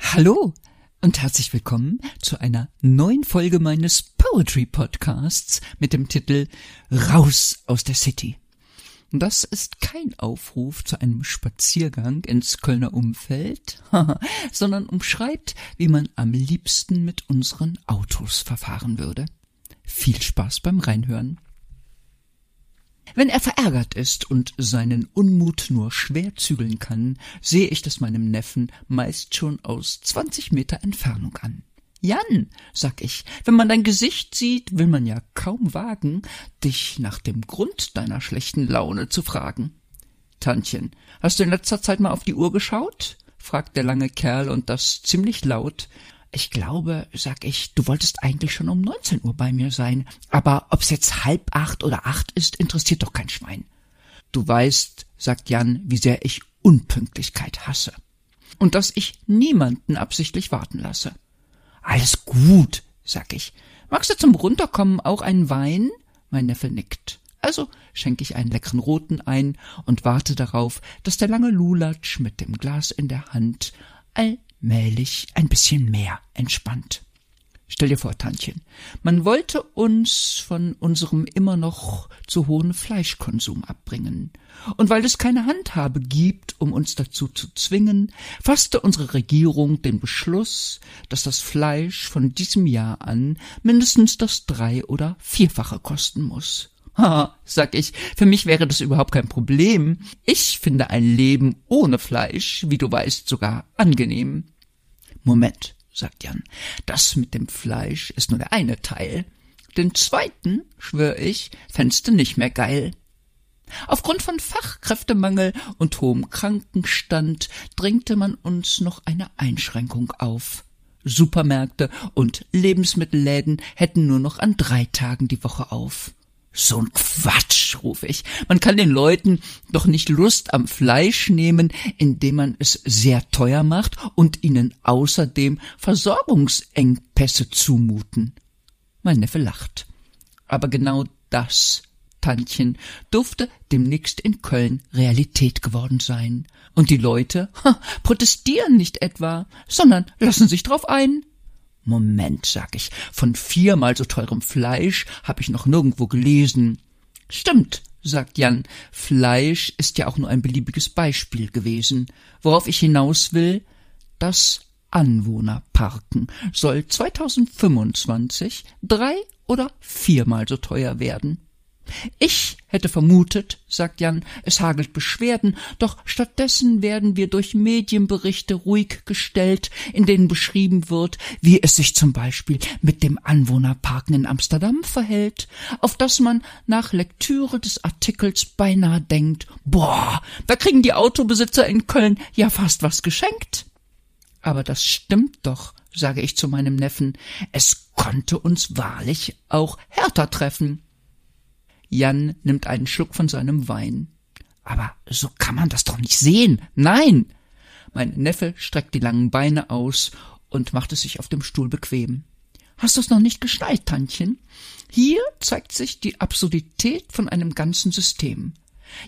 Hallo und herzlich willkommen zu einer neuen Folge meines Poetry Podcasts mit dem Titel Raus aus der City. Das ist kein Aufruf zu einem Spaziergang ins Kölner Umfeld, sondern umschreibt, wie man am liebsten mit unseren Autos verfahren würde. Viel Spaß beim Reinhören. Wenn er verärgert ist und seinen Unmut nur schwer zügeln kann, sehe ich das meinem Neffen meist schon aus zwanzig Meter Entfernung an. Jan, sag ich, wenn man dein Gesicht sieht, will man ja kaum wagen, dich nach dem Grund deiner schlechten Laune zu fragen. Tantchen, hast du in letzter Zeit mal auf die Uhr geschaut? fragt der lange Kerl und das ziemlich laut. Ich glaube, sag ich, du wolltest eigentlich schon um neunzehn Uhr bei mir sein, aber ob's jetzt halb acht oder acht ist, interessiert doch kein Schwein. Du weißt, sagt Jan, wie sehr ich Unpünktlichkeit hasse. Und dass ich niemanden absichtlich warten lasse. Alles gut, sag ich. Magst du zum Runterkommen auch einen Wein? Mein Neffe nickt. Also schenke ich einen leckeren roten ein und warte darauf, dass der lange Lulatsch mit dem Glas in der Hand allmählich ein bisschen mehr entspannt. Stell dir vor, Tantchen, man wollte uns von unserem immer noch zu hohen Fleischkonsum abbringen. Und weil es keine Handhabe gibt, um uns dazu zu zwingen, fasste unsere Regierung den Beschluss, dass das Fleisch von diesem Jahr an mindestens das drei- oder vierfache kosten muss. Ha, sag ich, für mich wäre das überhaupt kein Problem. Ich finde ein Leben ohne Fleisch, wie du weißt, sogar angenehm. Moment, sagt Jan. Das mit dem Fleisch ist nur der eine Teil. Den zweiten, schwör ich, fändst du nicht mehr geil. Aufgrund von Fachkräftemangel und hohem Krankenstand drängte man uns noch eine Einschränkung auf. Supermärkte und Lebensmittelläden hätten nur noch an drei Tagen die Woche auf. So ein Quatsch, rufe ich. Man kann den Leuten doch nicht Lust am Fleisch nehmen, indem man es sehr teuer macht und ihnen außerdem Versorgungsengpässe zumuten. Mein Neffe lacht. Aber genau das, Tantchen, durfte demnächst in Köln Realität geworden sein. Und die Leute ha, protestieren nicht etwa, sondern lassen sich drauf ein. Moment, sag ich, von viermal so teurem Fleisch hab ich noch nirgendwo gelesen. Stimmt, sagt Jan, Fleisch ist ja auch nur ein beliebiges Beispiel gewesen. Worauf ich hinaus will, das Anwohnerparken soll 2025 drei oder viermal so teuer werden. Ich hätte vermutet, sagt Jan, es hagelt Beschwerden, doch stattdessen werden wir durch Medienberichte ruhig gestellt, in denen beschrieben wird, wie es sich zum Beispiel mit dem Anwohnerparken in Amsterdam verhält, auf das man nach Lektüre des Artikels beinahe denkt, boah, da kriegen die Autobesitzer in Köln ja fast was geschenkt. Aber das stimmt doch, sage ich zu meinem Neffen, es konnte uns wahrlich auch härter treffen. Jan nimmt einen Schluck von seinem Wein. Aber so kann man das doch nicht sehen. Nein. Mein Neffe streckt die langen Beine aus und macht es sich auf dem Stuhl bequem. Hast du's noch nicht geschnallt, Tantchen? Hier zeigt sich die Absurdität von einem ganzen System.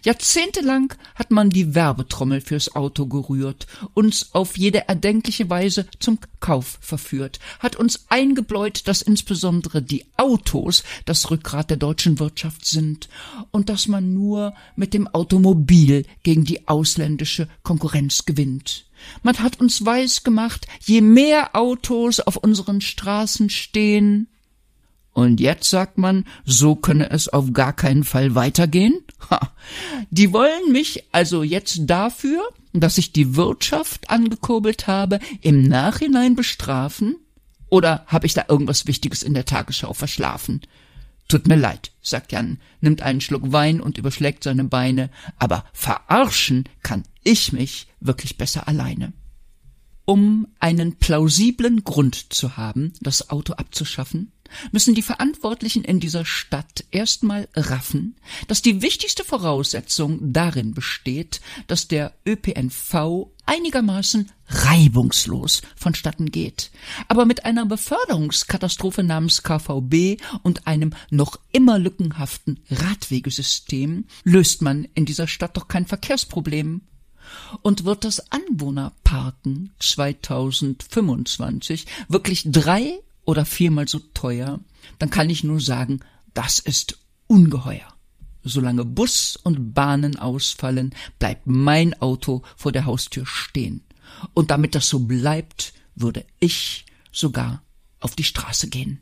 Jahrzehntelang hat man die Werbetrommel fürs Auto gerührt, uns auf jede erdenkliche Weise zum Kauf verführt, hat uns eingebläut, dass insbesondere die Autos das Rückgrat der deutschen Wirtschaft sind und dass man nur mit dem Automobil gegen die ausländische Konkurrenz gewinnt. Man hat uns weiß gemacht, je mehr Autos auf unseren Straßen stehen, und jetzt sagt man, so könne es auf gar keinen Fall weitergehen? Ha. Die wollen mich also jetzt dafür, dass ich die Wirtschaft angekurbelt habe, im Nachhinein bestrafen? Oder habe ich da irgendwas Wichtiges in der Tagesschau verschlafen? Tut mir leid, sagt Jan, nimmt einen Schluck Wein und überschlägt seine Beine, aber verarschen kann ich mich wirklich besser alleine. Um einen plausiblen Grund zu haben, das Auto abzuschaffen, müssen die Verantwortlichen in dieser Stadt erstmal raffen, dass die wichtigste Voraussetzung darin besteht, dass der ÖPNV einigermaßen reibungslos vonstatten geht. Aber mit einer Beförderungskatastrophe namens KVB und einem noch immer lückenhaften Radwegesystem löst man in dieser Stadt doch kein Verkehrsproblem. Und wird das Anwohnerparken 2025 wirklich drei oder viermal so teuer, dann kann ich nur sagen, das ist ungeheuer. Solange Bus und Bahnen ausfallen, bleibt mein Auto vor der Haustür stehen. Und damit das so bleibt, würde ich sogar auf die Straße gehen.